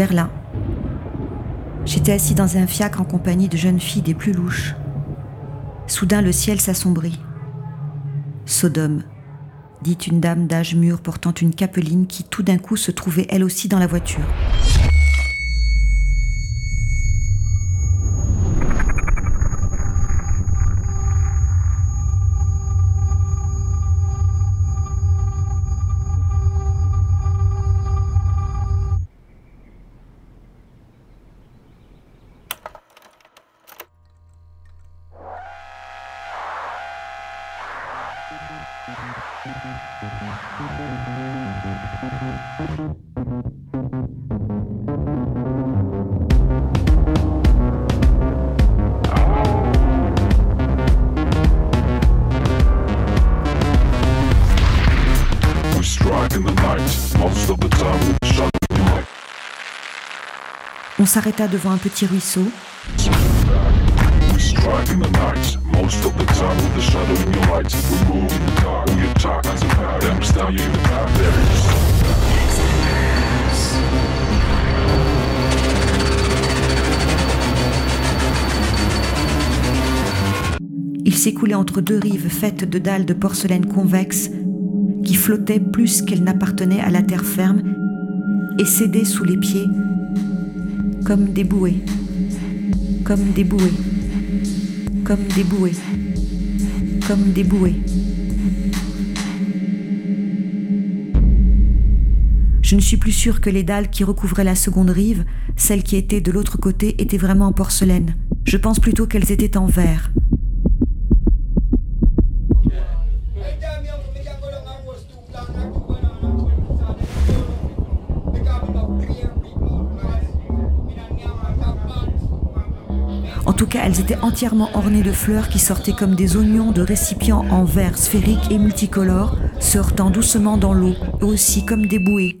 Berlin. J'étais assis dans un fiacre en compagnie de jeunes filles des plus louches. Soudain, le ciel s'assombrit. Sodome, dit une dame d'âge mûr portant une capeline qui tout d'un coup se trouvait elle aussi dans la voiture. On s'arrêta devant un petit ruisseau. Il s'écoulait entre deux rives faites de dalles de porcelaine convexe qui flottaient plus qu'elles n'appartenaient à la terre ferme et cédaient sous les pieds comme des bouées, comme des bouées, comme des bouées, comme des bouées. Je ne suis plus sûre que les dalles qui recouvraient la seconde rive, celles qui étaient de l'autre côté, étaient vraiment en porcelaine. Je pense plutôt qu'elles étaient en verre. Tout cas, elles étaient entièrement ornées de fleurs qui sortaient comme des oignons de récipients en verre sphérique et multicolores, se heurtant doucement dans l'eau, eux aussi comme des bouées.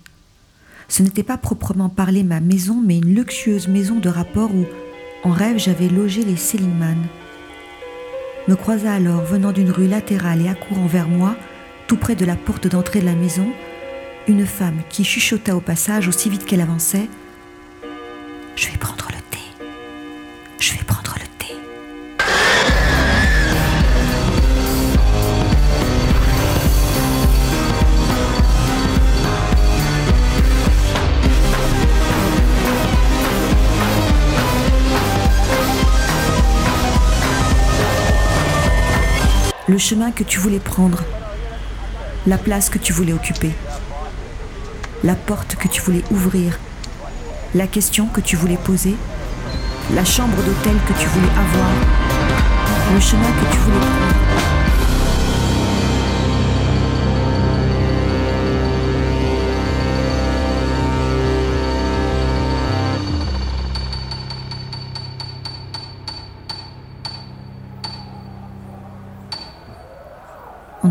Ce n'était pas proprement parler ma maison, mais une luxueuse maison de rapport où, en rêve, j'avais logé les Seligman. Me croisa alors, venant d'une rue latérale et accourant vers moi, tout près de la porte d'entrée de la maison, une femme qui chuchota au passage aussi vite qu'elle avançait Je vais prendre Le chemin que tu voulais prendre, la place que tu voulais occuper la porte que tu voulais ouvrir, la question que tu voulais poser, la chambre d'hôtel que tu voulais avoir, le chemin que tu voulais prendre.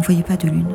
Ne voyait pas de lune.